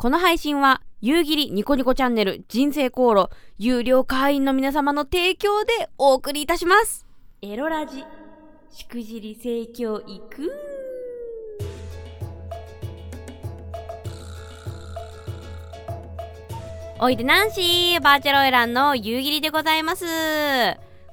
この配信は、夕霧ニコニコチャンネル人生航路有料会員の皆様の提供でお送りいたします。エロラジ、しくじり盛況いくおいでナンシーバーチャルオイランの夕霧でございます。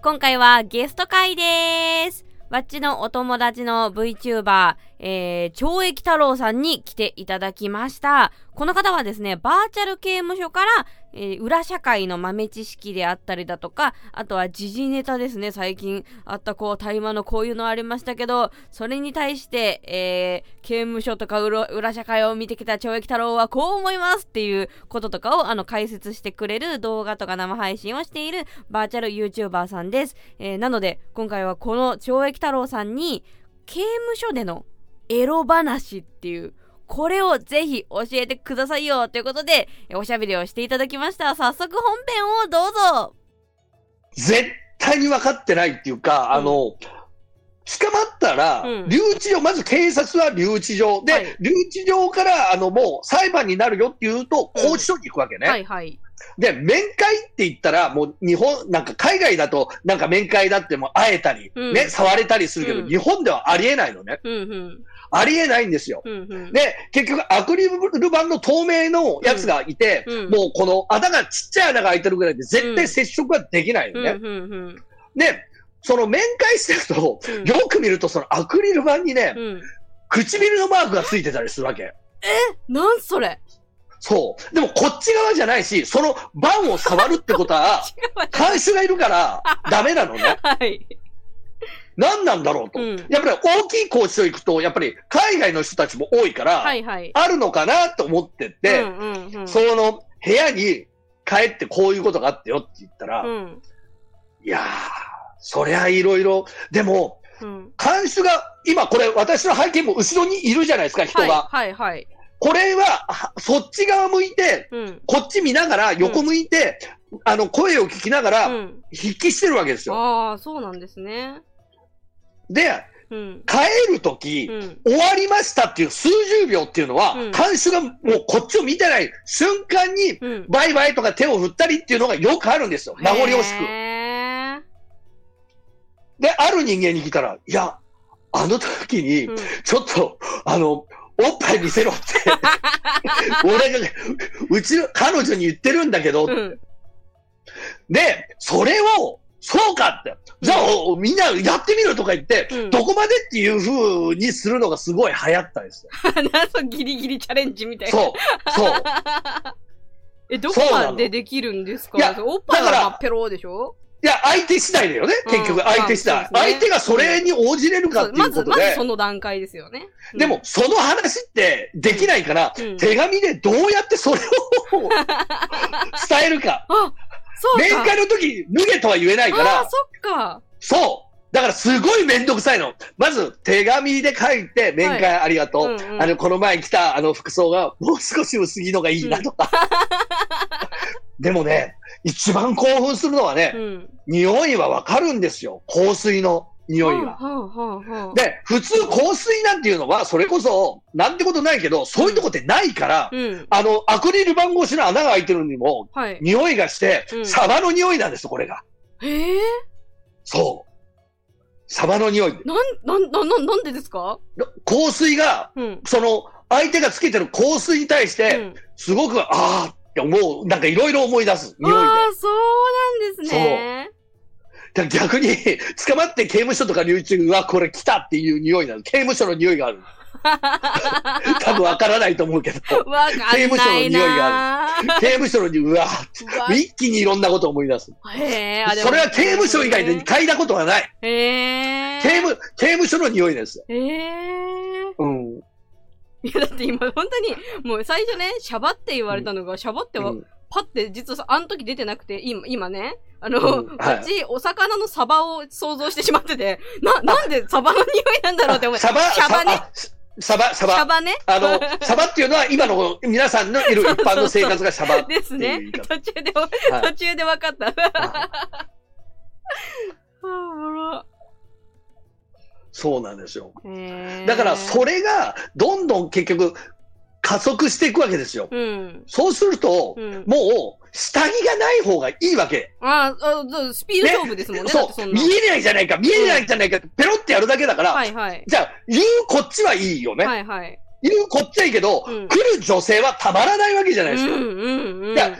今回はゲスト会です。わっちのお友達の VTuber、えー、懲役太郎さんに来ていただきました。この方はですね、バーチャル刑務所から、えー裏社会の豆知識であったりだとか、あとは時事ネタですね、最近あったこう、大麻のこういうのありましたけど、それに対して、えー、刑務所とか裏社会を見てきた懲役太郎はこう思いますっていうこととかをあの解説してくれる動画とか生配信をしているバーチャル YouTuber さんです。えーなので、今回はこの懲役太郎さんに、刑務所でのエロ話っていう、これをぜひ教えてくださいよということで、えおしゃべりをしていただきました。早速本編をどうぞ絶対に分かってないっていうか、あの、捕まったら、うん留置場、まず警察は留置場で、はい留置場から、あの、もう裁判になるよっていうと、うん拘置所に行くわけね。はいはい。で、面会って言ったら、もう日本、なんか海外だと、なんか面会だってもう会えたり、うんね、触れたりするけど、うん日本ではありえないのね。うんうん。ありえないんですよ。うんうん。で、結局、アクリル板の透明のやつがいて、うんもうこの穴がちっちゃい穴が開いてるぐらいで、絶対接触はできないのね。うんうんうん。で、その面会してると、うんよく見ると、そのアクリル板にね、うん。唇のマークがついてたりするわけ。なんそれ？そう。でも、こっち側じゃないし、その板を触るってことは、監守がいるから、ダメなのね。はい。何なんだろうと。うんやっぱり大きい拘置所行くと、やっぱり海外の人たちも多いから、はいはい。あるのかなと思ってて、うんうんうん。その部屋に帰ってこういうことがあってよって言ったら、うん。いやー、そりゃいろいろ、でも、うん。監守が、今これ私の背景も後ろにいるじゃないですか、人が。はいはいはい。これは、はそっち側向いて、うん。こっち見ながら、横向いて、あの、声を聞きながら、うん。筆記してるわけですよ。ああ、そうなんですね。で、うん。帰るとき、うん。終わりましたっていう数十秒っていうのは、うん監守がもうこっちを見てない瞬間に、うん。バイバイとか手を振ったりっていうのがよくあるんですよ。名残惜しく。で、ある人間に聞いたら、いや、あの時に、うんちょっと、あの、おっぱい見せろって、俺が、うちの、彼女に言ってるんだけど、うん。で、それを、そうかって、じゃあ、おみんなやってみろとか言って、うん。どこまでっていう風にするのがすごい流行ったんですよ。ギリギリチャレンジみたいな。そう、そう。え、どこまでできるんですか？いやおっぱいはだからまあペロでしょ？いや、相手次第だよね、うん。結局、相手次第、ね。相手がそれに応じれるかっていまず、うことで、まずその段階ですよね。うん。でも、、その話ってできないから、うん。手紙でどうやってそれを 伝えるか。あ、そうか。面会の時、脱げとは言えないかああ、ら、そっか。そう。だからすごいめんどくさいの。まず、手紙で書いて、面会ありがとう。うんうんあの、この前来たあの服装が、もう少し薄着のがいいなとか。でもね、一番興奮するのはね、うん。匂いはわかるんですよ。香水の匂いが。で、普通香水なんていうのは、それこそ、なんてことないけど、そういうとこってないから、うん。あの、アクリル板越しの穴が開いてるのにも、はい。匂いがして、うんサバの匂いなんですよ、これが。へえ。そう。サバの匂い。なん、なん、なん、なんでですか？香水が、うん。その、相手がつけてる香水に対しうて、ん、すごく、ああって思う、なんかいろいろ思い出す、匂いで。ああ、そうなんですね。逆に、捕まって刑務所とか留置は、これ来たっていう匂いなの。刑務所の匂いがある。多分わからないと思うけど、わかんないな刑務所の匂いが刑務所の匂い、うわ一気にいろんなことを思い出す。へそれは刑務所以外で嗅いだことはない。刑務、刑務所の匂いです。へえ。うん。いや、だって今、本当に、もう最初ね、シャバって言われたのが、シャバっては、うんパって、実はさ、あの時出てなくて、今、今ね、あの、うんはいうち、お魚のサバを想像してしまってて、な、なんでサバの匂いなんだろうって思って。サバ、シャバね。サバ、サバ、シャバね。あの、サバっていうのは今の皆さんのいる 一般の生活がシャバですね。途中で、はい途中で分かった。あーおもろそうなんですよ。だからそれがどんどん結局加速していくわけですよ。うん。そうすると、うん。もう、下着がない方がいいわけ。ああ、スピード勝負ですもんね。だってそ、そう見えないじゃないか、見えないじゃないか、ペロってやるだけだから、はいはい。じゃあ、言うこっちはいいよね。はいはい。言うこっちはいいけど、うん来る女性はたまらないわけじゃないですか。うんうんうん。いや、考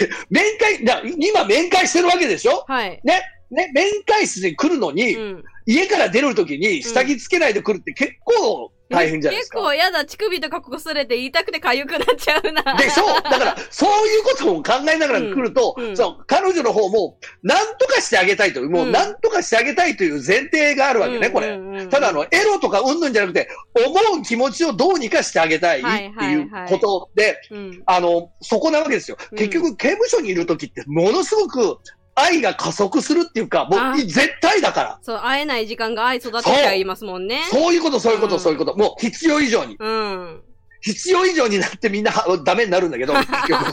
えて、面会、いや今面会してるわけでしょ？はい。ね、ね、面会室に来るのに、うん。家から出るときに下着つけないで来るって結構大変じゃないですか。結構やだ、乳首とかこすれて言いたくて痒くなっちゃうな。でしょだから、そういうことも考えながら来ると、うんうんそう、彼女の方も、なんとかしてあげたいという、もう、うんなんとかしてあげたいという前提があるわけね、これ。れただ、あの、エロとかうんぬんじゃなくて、思う気持ちをどうにかしてあげたいってはいうはいことで、うん。あの、そこなわけですよ。うん結局、刑務所にいるときって、ものすごく愛が加速するっていうか、もあう、絶対だから。そう、会えない時間が愛育てちゃいますもんね。そういうこと、そういうこと、うんそういうこと。もう、必要以上に。うん。必要以上になってみんなはダメになるんだけど、結局。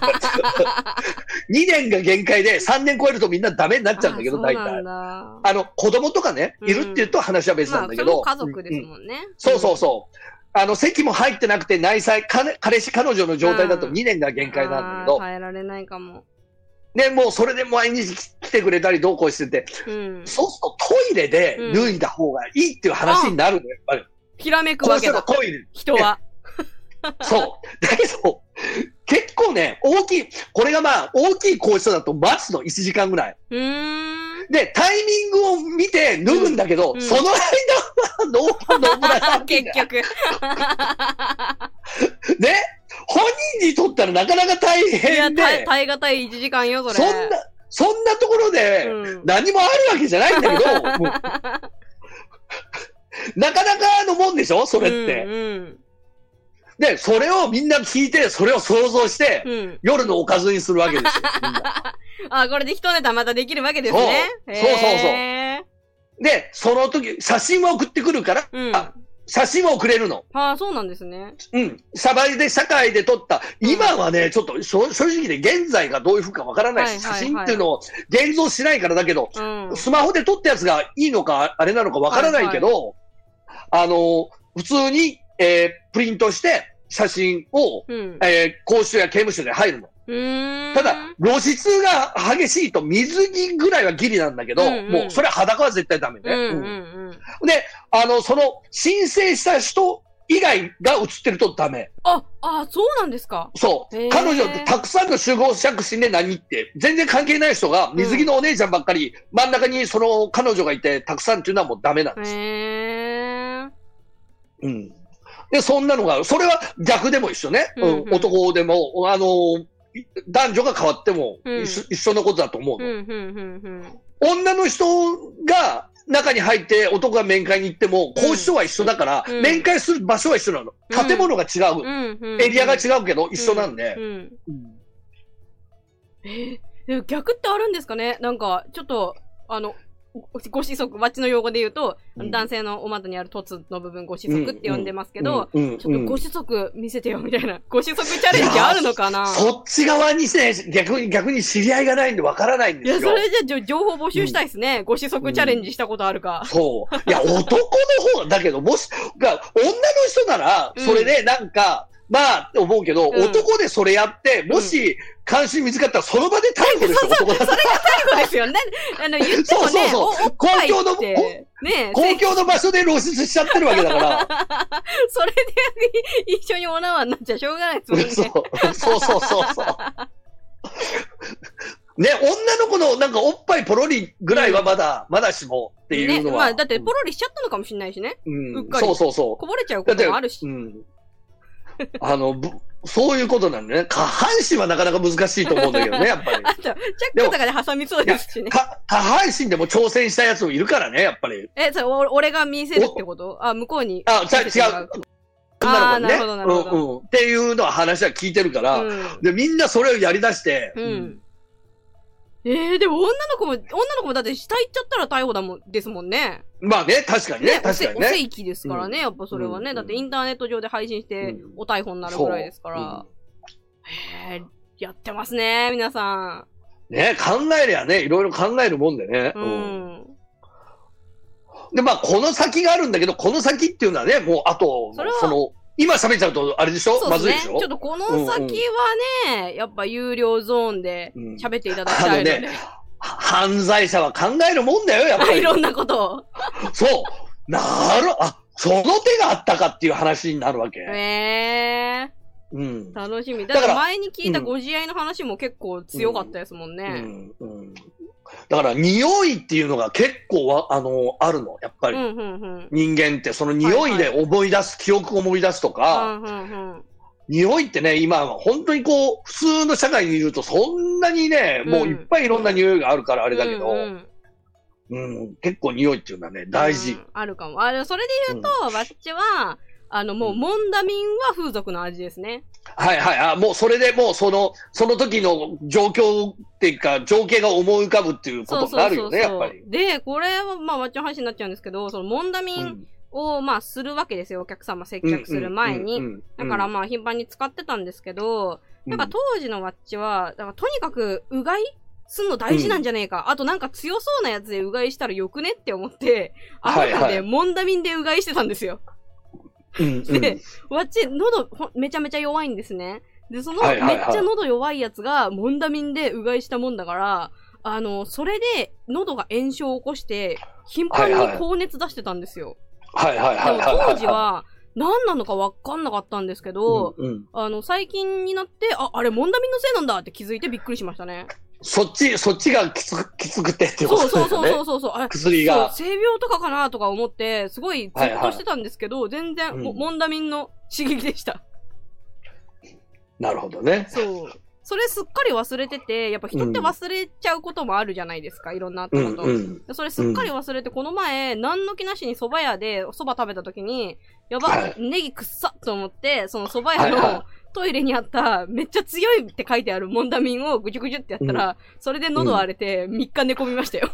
2年が限界で3年超えるとみんなダメになっちゃうんだけど、大体。だ。あの、子供とかね、うんいるって言うと話は別なんだけど。まあそれも家族ですうんうんもんね。そうそうそう。あの、席も入ってなくて内妻、彼彼氏、彼女の状態だとうん2年が限界なんだけど、あー耐えられないかも。ね、もうそれで毎日来てくれたりどうこうしてて、うん。そうするとトイレで脱いだ方がいいっていう話になるのよ、やっぱり。ひらめくわけだ。トイレ。人は。そう。だけど、結構ね、大きい、これがまあ、大きい更衣室だと待つの1時間ぐらい。で、タイミングを見て脱ぐんだけど、うんうんその間はノーノーブラさん 結局。ね、本人にとったらなかなか大いや、変で、耐え耐え難い1時間よ、それ。そんな、そんなところで、うん何もあるわけじゃないんだけど、も うなかなかのもんでしょ？それって、うんで、それをみんな聞いて、それを想像して、うん。うん。夜のおかずにするわけですよ。あ、これで一ネタまたできるわけですね。そうそうそうそうへで、その時、写真は送ってくるから、ーうん。あ写真は送れるの。ああ、そうなんですね。うん。サバイで社会で撮った、今はね、ちょっと正正直で現在がどういうふうかわからないし、はいはいはい写真っていうのを現像しないからだけど、うん。スマホで撮ったやつがいいのか、あれなのかわからないけど、あの、普通に、えープリントして写真を、うん。えー公衆や刑務所で入るの。ただ、露出が激しいと水着ぐらいはギリなんだけど、うんうんもうそれは裸は絶対ダメね。うんうんうんうん。で、あの、その申請した人以外が映ってるとダメ。あ、あ、そうなんですか？そう。彼女ってたくさんの集合着信で何って、全然関係ない人が水着のお姉ちゃんばっかり、真ん中にその彼女がいてたくさんっていうのはもうダメなんです。うん。で、そんなのが、それは逆でも一緒ね。うんうんうん男でも、あの、い男女が変わってもうん。一緒,、一緒のことだと思うの、女の人が中に入って男が面会に行っても、交渉は一緒だから、うん。面会する場所は一緒なの。うん。建物が違う。エリアが違うけど一緒なんで。う。ん。うん。でも逆ってあるんですかね？なんか、ちょっと、あの、ごご子息、バッチの用語で言うと、うん男性のお股にある凸の部分、ご子息って呼んでますけど、うんうんちょっとご子息見せてよ、みたいな。ご子息チャレンジあるのかな？そっち側にね、逆に、逆に知り合いがないんでわからないんいや、ですよ。それじゃ情報募集したいですね。ご子息チャレンジしたことあるか。そう。いや、男の方、だけど、もし、が、女の人なら、うんそれでなんか、まあ、思うけど、うん男でそれやって、もし、関心見つかったら、その場で逮捕ですよ、男だったら。そうですよね。あの、言ってもね、そうそうそう公共のね、公共の場所で露出しちゃってるわけだから。それで一緒にお縄になっちゃしょうがないですもんね。そうそうそうそうそう。ね、女の子のなんかおっぱいポロリぐらいはまだ、まだしもっていうのは。ね、まあ、だってポロリしちゃったのかもしれないしね。うん、うっかりそうそうそう。こぼれちゃうこともあるし。うん。あの、ぶそういうことなんだね。下半身はなかなか難しいと思うんだけどね、やっぱり。あと、チャックとかで挟みそうですしね。か下半身でも挑戦したやつもいるからね、やっぱり。え、それ、お俺が見せるってこと？あ、向こうに。あ、違う。あーなるほどなるほどうんうん。っていうのは話は聞いてるから、うん。で、みんなそれをやり出して、うん。えー、でも女の子も、女の子もだって下行っちゃったら逮捕だもん、ですもんね。まあね、確かにね、おせ確かにね。お正規ですからね、やっぱそれはね。うんだってインターネット上で配信してうんお逮捕になるぐらいですから。へえ、やってますね、皆さね、考えりゃね、いろいろ考えるもんでね。ん。うん。で、まあ、この先があるんだけど、この先っていうのはね、もう、あと、その、今喋っちゃうと、あれでしょ？そうですね。まずいでしょ？ちょっとこの先はね、やっぱ有料ゾーンでうん喋っていただきたいのね犯罪者は考えるもんだよ、やっぱり。いろんなことを。そう。なる、あ、その手があったかっていう話になるわけ。ええうんー、。楽しみ。だからら前に聞いたうんご自愛の話も結構強かったですもんうね。んうんだから、匂いっていうのが結構わ、あの、あるの、やっぱり。うん、うん、うん。人間って、その匂いで思い出す、記憶を思い出すとうか、ん、うん、うん。匂いってね、今、本当にこう、普通の社会にいると、そんなにね、もういっぱいいろんな匂いがあるからあれだけど、ううんんうん結構匂いっていうのはね、大事う。んあるかも。あれ、それで言うと、わっちは、あの、もう、モンダミンは風俗の味ですね。はいはい。あ、もうそれでもうその、その時の状況っていうか、情景が思い浮かぶっていうことになるよね、やっぱり。で、これは、まあ、わっちの話になっちゃうんですけど、その、モンダミンを、まあ、するわけですよ。お客様接客する前に。うんうんうんうんだから、まあ、頻繁に使ってたんですけど、なんか当時のワッチは、だからとにかく、うがいすんの大事なんじゃねえか。あとなんか強そうなやつでうがいしたらよくねって思って、あはいはいので、モンダミンでうがいしてたんですよ。うんうんで、わっち、喉めちゃめちゃ弱いんですね。で、その、めっちゃ喉弱いやつが、モンダミンでうがいしたもんだから、あの、それで喉が炎症を起こして、頻繁に高熱出してたんですよ。はいはいでもはいはいはい。当時は、何なのかわかんなかったんですけど、うんうんあの、最近になって、あ、あれ、モンダミンのせいなんだって気づいてびっくりしましたね。そっち、そっちがきつく、きつくてっていうこそうとだよね。そうそうそうそうそう。あれ薬が。性病とかかなとか思って、すごいずっとしてたんですけど、全然、もうんモンダミンの刺激でした。なるほどね。そう。それすっかり忘れてて、やっぱ人って忘れちゃうこともあるじゃないですか、いろんなあったうんこと。うん。でそれすっかり忘れて、この前、何の気なしに蕎麦屋で蕎麦食べた時に、やば、はいネギくっさと思って、その蕎麦屋はいはのトイレにあった、めっちゃ強いって書いてあるモンダミンをぐじゅぐじゅってやったら、それで喉荒れて3日寝込みましたよ。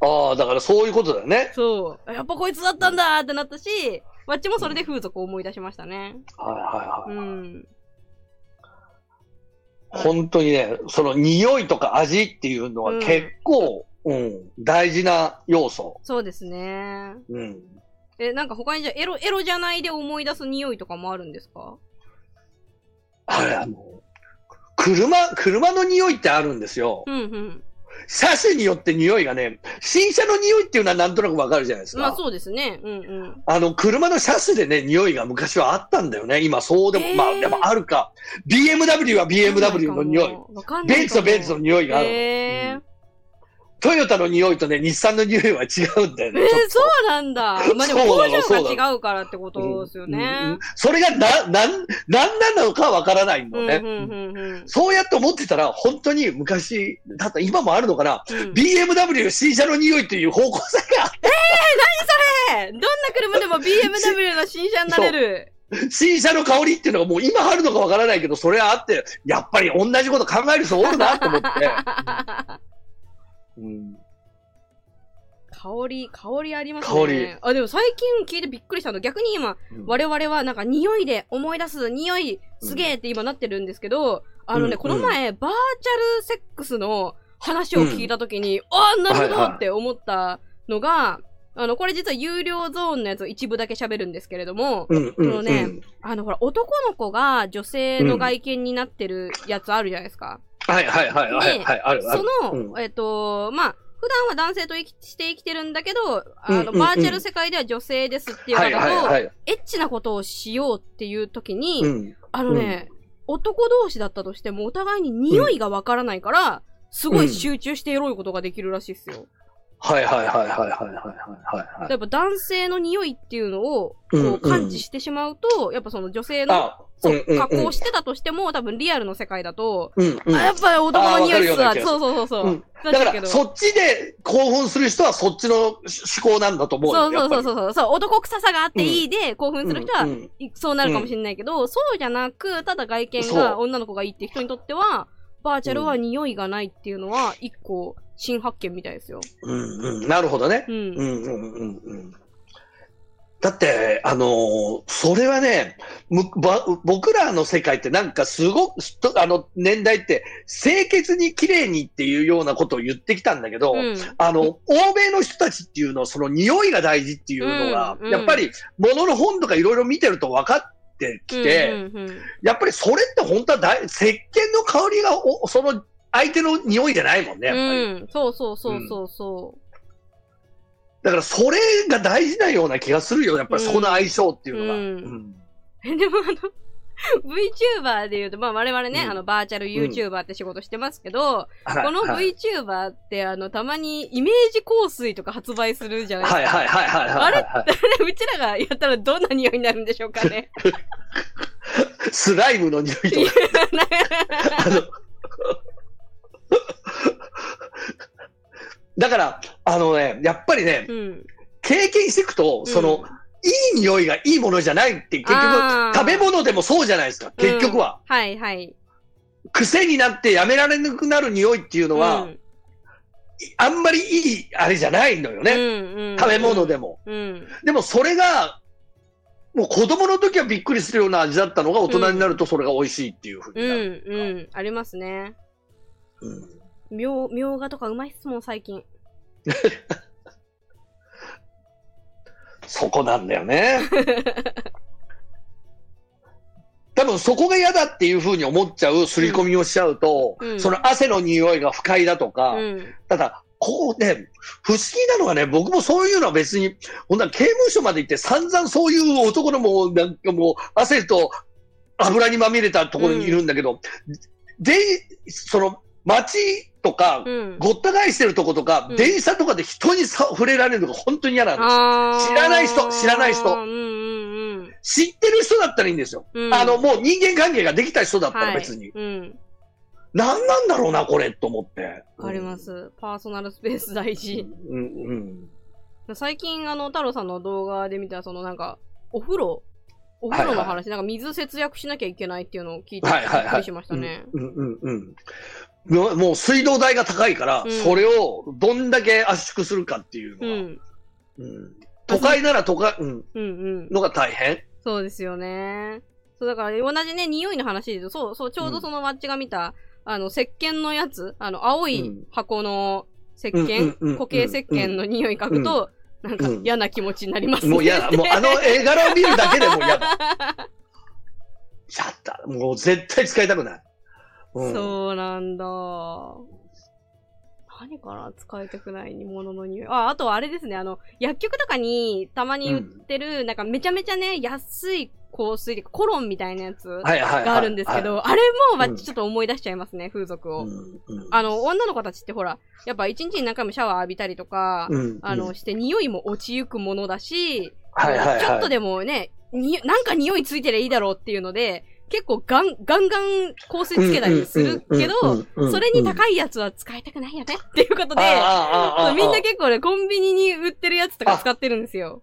ああ、だからそういうことだよね。そう。やっぱこいつだったんだってなったし、わっちもそれで風俗を思い出しましたね。はいはういはい。ん。本当にね、その匂いとか味っていうのは結構、うん、大事な要素。そうですね。うん。え、なんか他にじゃあエロ、エロじゃないで思い出す匂いとかもあるんですか？あれ、あの、車、車の匂いってあるんですよ。うんうん。車種によって匂いがね、新車の匂いっていうのはなんとなくわかるじゃないですか。まあそうですね。うんうん。あの、車の車種でね、匂いが昔はあったんだよね。今そうでも、えーまあでもあるか。BMW は BMW の匂い。ベンツはベンツの匂いがあるトヨタの匂いとね、日産の匂いは違うんだよえね。ちょっとー、そうなんだ。まあでも工場が違うからってことですようんうんね。それがな、なん、なんなのかわからないのね。うんうんうんうん。そうやって思ってたら、本当に昔、だった今もあるのかな、うん BMW 新車の匂いっていう方向性があっえどんな車でも BMW の新車になれる。て、新車の香りっていうのがもう今あるのかわからないけど、それはあって、やっぱり同じこと考える人おるなと思って。うん。香り、香りありますね。香り。あ、でも最近聞いてびっくりしたの。逆に今、我々はなんか匂いで思い出す、匂いすげえって今なってるんですけど、あのね、うん。この前、バーチャルセックスの話を聞いたときに、ああ、なるほはいはい。どって思ったのが、あの、これ実は有料ゾーンのやつを一部だけ喋るんですけれども、うんうんそのねあの、ほら、男の子が女性の外見になってるやつあるじゃないですか。はいはいはいはい、はい、あるある。その、うん、えっ、ー、と、まあ、普段は男性と生きして生きてるんだけど、あの、うんうんうん、バーチャル世界では女性ですっていう方と、はいはいはい、エッチなことをしようっていう時に、うん、あのね、うん、男同士だったとしてもお互いに匂いがわからないから、すごい集中してエロいことができるらしいっすよ。はいはいはいはいはいはいはい、はい。やっぱ男性の匂いっていうのを、こう感知してしまうと、やっぱその女性のそう加工してたとしても、多分リアルの世界だと、うんうん。あやっぱ男の匂いっすわ。そうそうそうそう。うんだだから、そっちで興奮する人はそっちの思考なんだと思うよ。そうそうそうう。そうそうそう。男臭さがあっていいで、興奮する人は、そうなるかもしれないけど、そうじゃなく、ただ外見が女の子がいいって人にとっては、バーチャルは匂いがないっていうのは、一個、新発見みたいですよ。うんうん。なるほどね。うん。うんうんうんうん。だって、あのーそれはね、僕らの世界ってなんかすごく、とあの年代って清潔に綺麗にっていうようなことを言ってきたんだけど、うん。あの、欧米の人たちっていうのはその匂いが大事っていうのが、うんうんやっぱり物の本とかいろいろ見てると分かっってきて、うんうんうんやっぱりそれって本当は大石鹸の香りがおその相手の匂いじゃないもんね、やっぱり。うん、そうそうそうそうそだからそれが大事なような気がするよ、やっぱりそこの相性っていうのが。うんうん う。でもあの、VTuber で言うと、まあ我々ね、うんあの、バーチャル YouTuber って仕事してますけど、はいこのはい VTuber って、あの、たまにイメージ香水とか発売するじゃないですか。はいはいはいはいはいはいはい。あれうちらがやったらどんな匂いになるんでしょうかね。スライムの匂いとか。あのだから、あのね、やっぱりね、うん。経験していくと、その、いい匂いがいいものじゃないって、結局、食べ物でもそうじゃないですか、結局は。うんはいはい。癖になってやめられなくなる匂いっていうのは、うんあんまりいい、あれじゃないのよね。うんうん食べ物でも。うん。でもそれが、もう子供の時はびっくりするような味だったのが大人になるとそれが美味しいっていうふううん、になる。うん。ありますね。うんみょう、みょうがとかうまいっすもん、最近。そこなんだよね。多分そこが嫌だっていうふうに思っちゃう刷り込みをしちゃうと、うんその汗の匂いが不快だとか、うん。ただ、こうね、不思議なのがね、僕もそういうのは別に、ほんなら刑務所まで行って散々そういう男のもう、なんかもう、汗と油にまみれたところにいるんだけど、で、その、街とか、うん。ごった返してるとことか、うん電車とかで人にさ触れられるのが本当に嫌なんです知らない人知らない人うんうん知ってる人だったらいいんですよ。うん。うんあの、、もう人間関係ができた人だったはいら別に。うん。何なんだろうな、これ、と思って。わかりま。す。パーソナルスペース大事。うん、うん。最近、あの、太郎さんの動画で見た、そのなんか、お風呂お風呂の話、はいなんか水節約しなきゃいけないっていうのを聞いて、びはいはいはいっくりしましたね。うんうんうん。もう水道代が高いから、うんそれをどんだけ圧縮するかっていうのは、うん。うん都会なら都会、うん、うんうん。のが大変。そうですよね。そう、だから同じね、匂いの話でそう、そう、ちょうどそのマッチが見た、あの、石鹸のやつ、あの、青い箱の石鹸、うんうん固形石鹸の匂い嗅ぐと、なんかうん嫌な気持ちになりますね。もう嫌だ。もうあの絵柄を見るだけでも嫌だ。やった。もう絶対使いたくない。うん、そうなんだ。何かな？使いたくないものの匂い。あ、あとはあれですね。あの、薬局とかにたまに売ってる、なんかめちゃめちゃね、安い香水でコロンみたいなやつ。があるんですけはい、ど、あれもちょっと思い出しちゃいますね、風俗を。うんうん。あの、女の子たちってほら、やっぱ一日に何回もシャワー浴びたりとか、うんあの、して匂いも落ちゆくものだし、はいはいはい。ちょっとでもね、に、なんか匂いついてりゃいいだろうっていうので、結構ガン、ガンガン香水つけたりするけど、それにい高いやつは使いたくないよねっていうことで、みんな結構ね、コンビニに売ってるやつとか使ってるんですよ。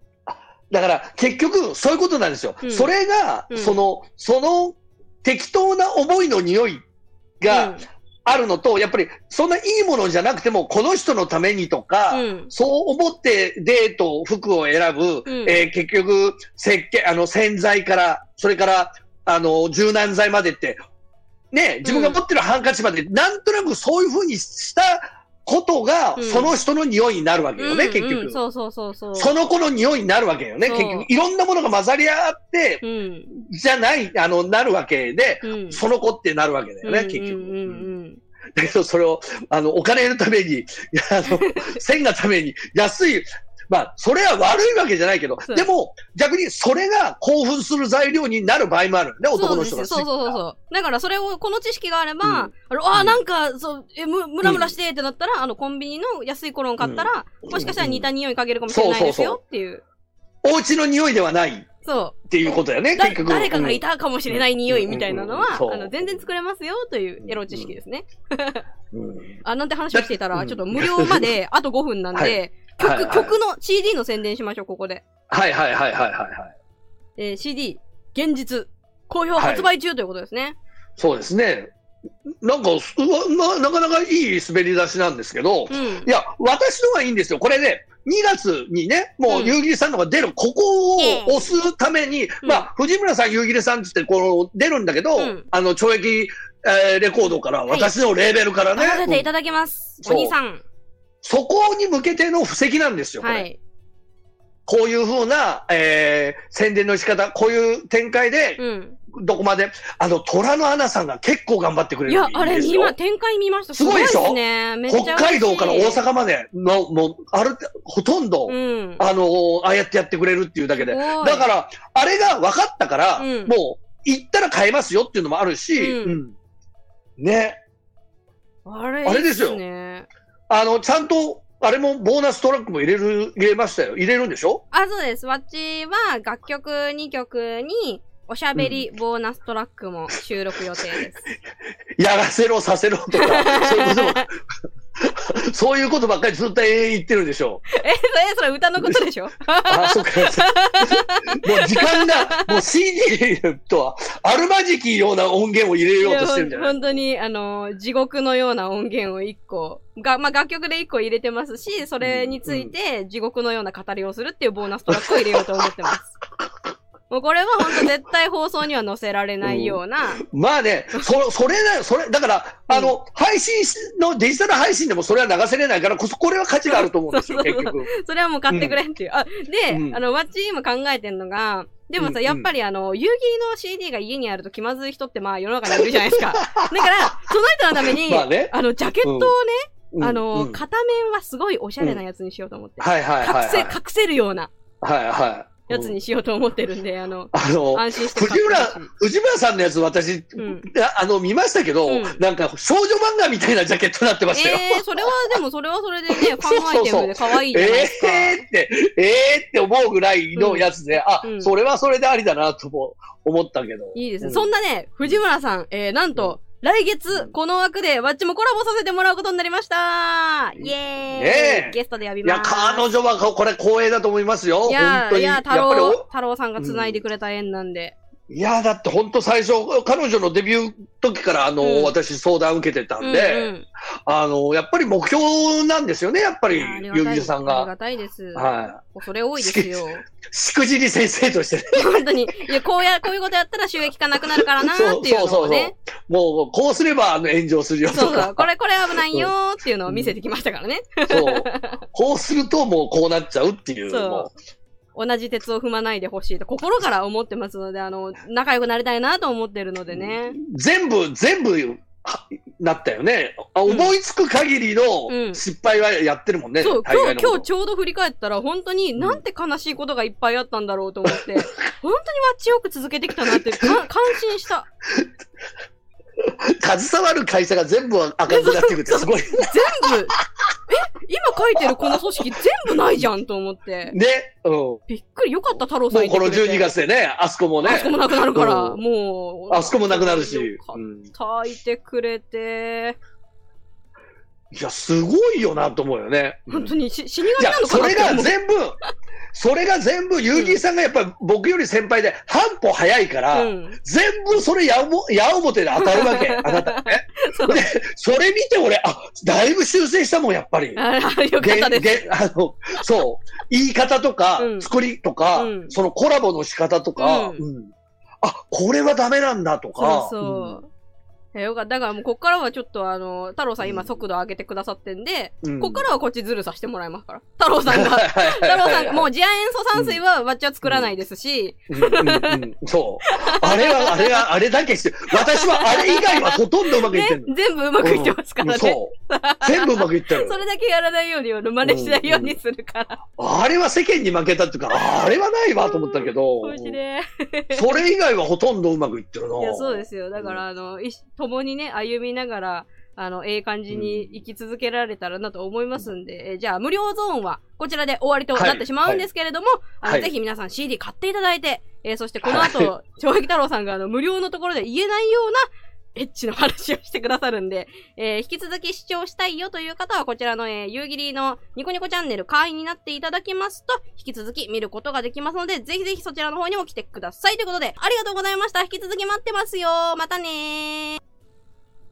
だから、結局、そういうことなんですよ。うん。それが、うん。その、その、適当な思いの匂いがあるのと、やっぱり、そんないいものじゃなくても、この人のためにとか、うん、うん。そう思ってデート、服を選ぶ、うん。えー結局、石鹸、あの、洗剤から、それから、あの、柔軟剤までって、ね、自分が持ってるハンカチまで、なんとなくそういうふうにしたことが、うんその人の匂いになるわけよね、うん結局。うんそうそうそうそう。その子の匂いになるわけよね、結局。いろんなものが混ざり合って、うん。じゃない、あの、なるわけで、うん。その子ってなるわけだよね、結局。うんうん。だけど、それを、あの、お金のために、あの、線がために、安い、まあ、それは悪いわけじゃないけどでも、逆にそれが興奮する材料になる場合もあるよね、男の人がそうそうそうそう。だからそれを、この知識があれば、うん。あのあー、なんか、そう、え、む、ムラムラしてってなったら、あの、コンビニの安いコロン買ったら、もしかしたら似た匂い嗅げるかもしれないですよっていう。お家の匂いではない。っそていうことだよね、結局。誰かがいた。たかもしれない匂いみたいなのは、あの、全然作れますよというエロ知識ですね。うん。あ、なんて話をしていたら、だちょっと無料まであと5分なんで、はい曲、はいはい曲の CD の宣伝しましょう、ここで。はいはいはいはいはいはい。えー CD、現実、好評発売中ということですね。そうですね。なんか、ななかなかいい滑り出しなんですけど、うん。いや、私のはいいんですよ。これね、2月にね、もう、うん夕霧さんのが出る、ここをうん押すために、うんまあ、藤村さん、夕霧さんってこう、出るんだけど、うんあの、懲役、えーレコードから、はい私のレーベルからね、うん出させていただきます。お兄さん。そこに向けての布石なんですよ、これ。はい。こういう風な、えー、宣伝の仕方、こういう展開で、うん。どこまで、あの、虎の穴さんが結構頑張ってくれるいや、あれ、今、展開見ました。すごいでしょ？すね。北海道から大阪までの、もう、ある、ほとんど、うん。あのーああやってやってくれるっていうだけで。だから、あれが分かったから、うんもう、行ったら買えますよっていうのもあるし、うんうんね。あれ、あれですよ。あの、ちゃんと、あれもボーナストラックも入れる、入れましたよ。入れるんでしょ？あ、そうです。わっちは楽曲2曲に、おしゃべりボーナストラックも収録予定です。やらせろ、させろとか、そういうことも、そういうことばっかりずっと言ってるんでしょえ、それ、それ歌のことでしょ？あ、そっか。もう時間が、もう CD とは、あるまじきような音源を入れようとしてるんじゃない本当に、あの、地獄のような音源を1個、が、まあ、楽曲で1個入れてますし、それについて地獄のような語りをするっていうボーナストラックを入れようと思ってます。もうこれは本当絶対放送には載せられないような、まあね、そ、それだ、それ、だから、あの、配信しの、デジタル配信でもそれは流せれないから、こそ、これは価値があると思うんですよ、そうそう結局。それはもう買ってくれっていう。あ、で、うんあの、わっち今考えてんのが、でもさ、うんうんやっぱりあの、夕霧の CD が家にあると気まずい人ってまあ世の中にいるじゃないですか。だから、その人のために、まあね。あの、ジャケットをね、うんあの、うん片面はすごいおしゃれなやつにしようと思って。はいはいはい、隠せ、はい。隠せるようなはいはい。やつにしようと思ってるんで、あの、あの、安心して藤村藤村さんのやつ私、うん。ああの、見ましたけど、うん。なんか少女漫画みたいなジャケットになってましたよ。えー、それはでもそれはそれでね、ファンアイテムで可愛いじゃないですか。えーって、えーって思うぐらいのやつで、あ、うん。それはそれでありだなとも思ったけど。いいですね。うん。そんなね、藤村さん、えー、なんと、来月、この枠で、わっちもコラボさせてもらうことになりましたイエーイ、ねえゲストで呼びいや、ます。彼女はここれ光栄だと思いますよ。いや本当に。いや、太郎お、太郎さんが繋いでくれた縁なんで。いや、だって本当最初、彼女のデビュー時から、あの、うん私相談受けてたんで、うんうんあの、やっぱり目標なんですよね、やっぱりゆうぎさんありが。がたいです。はそれ多いですよ。い。しくじり先生としてね。本当に。いや、こうや、こういうことやったら収益化なくなるからなーっていうのをね。もう、こうすれば、あの、炎上するよとか。そうそう。これ、これ危ないよーっていうのを見せてきましたからね。そう。こうすると、もうこうなっちゃうっていう。そうも同じ鉄を踏まないでほしいと心から思ってますので、あの、仲良くなりたいなと思ってるのでね。う全部、全部、はなったよね。あうん思いつく限りうんの失敗はやってるもんね。そう、大今日、今日ちょうど振り返ったら、本当になんて悲しいことがいっぱいあったんだろうと思って、本当にわっちよく続けてきたなって、か 感心した。携わる会社が全部赤字になっていくってすごい。全部、え今書いてるこの組織全部ないじゃんと思って。ね。うん。もびっくり、よかった、太郎うさんいてこのくれて。12月でね、あそこもね。あそこもなくなるから、うんもう。あそこもなくなるし。よかっうんた、いてくれて。いや、すごいよなと思うよね。本当にし死神なの、かそれなって思う。が全部、それが全部、ゆうぎさんがやっぱり僕より先輩で、半歩早いから、うん。全部それ矢も矢面で当たるわけ。あなたね。そうで、それ見て俺、あ、だいぶ修正したもん、やっぱり。ああよかったです。あの、そう、言い方とか、うん作りとか、うんそのコラボの仕方とか、あ、これはダメなんだとか。そうそう。えよかった。だからもうこっからはちょっとあの、太郎さん今速度上げてくださってんで、うんこっからはこっちズルさせてもらいますから。太郎さんが。太郎さんが、もう次亜塩素酸水はわっちは作らないですし、うんうんうんそう。あれは、あれは、あれだけして、私はあれ以外はほとんどうまくいってんの。、ね全部うまくいってますからね。そう。全部うまくいってる。それだけやらないように、真似しないようにするから。あれは世間に負けたっていうか、あれはないわと思ったけど。それ以外はほとんどうまくいってるな。いや、そうですよ。だから、あの、いし共にね、歩みながら、あの、ええ感じに生き続けられたらなと思いますんで、えじゃあ、無料ゾーンは、こちらで終わりとなってしまうんですけれども、あの、はいぜひ皆さん CD 買っていただいて、えーそしてこの後、は超壁太郎さんが、あの、無料のところで言えないような、エッチな話をしてくださるんで、えー引き続き視聴したいよという方は、こちらの、えー、夕霧のニコニコチャンネル会員になっていただきますと、引き続き見ることができますので、ぜひぜひそちらの方にも来てください。ということで、ありがとうございました。引き続き待ってますよ。またねー。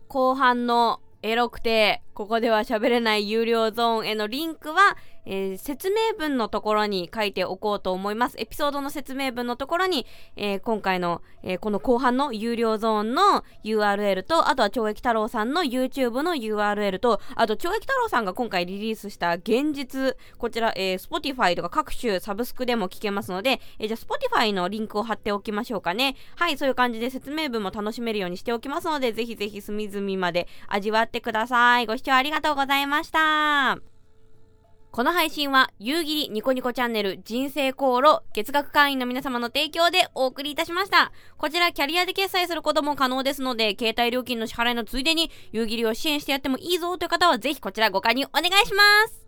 後半のエロくて、ここでは喋れない有料ゾーンへのリンクは、えー、説明文のところに書いておこうと思います。エピソードの説明文のところに、えー、今回の、えー、この後半の有料ゾーンの URL と、あとは懲役太郎さんの YouTube の URL と、あと懲役太郎さんが今回リリースした現実、こちら、えー、Spotify とか各種サブスクでも聞けますので、えー、じゃあ Spotify のリンクを貼っておきましょうかね。はい、そういう感じで説明文も楽しめるようにしておきますので、ぜひぜひ隅々まで味わってください。ご視聴ありがとうございました。この配信は、夕霧ニコニコチャンネル人生航路月額会員の皆様の提供でお送りいたしました。こちらキャリアで決済することも可能ですので、携帯料金の支払いのついでに夕霧を支援してやってもいいぞという方はぜひこちらご加入お願いします。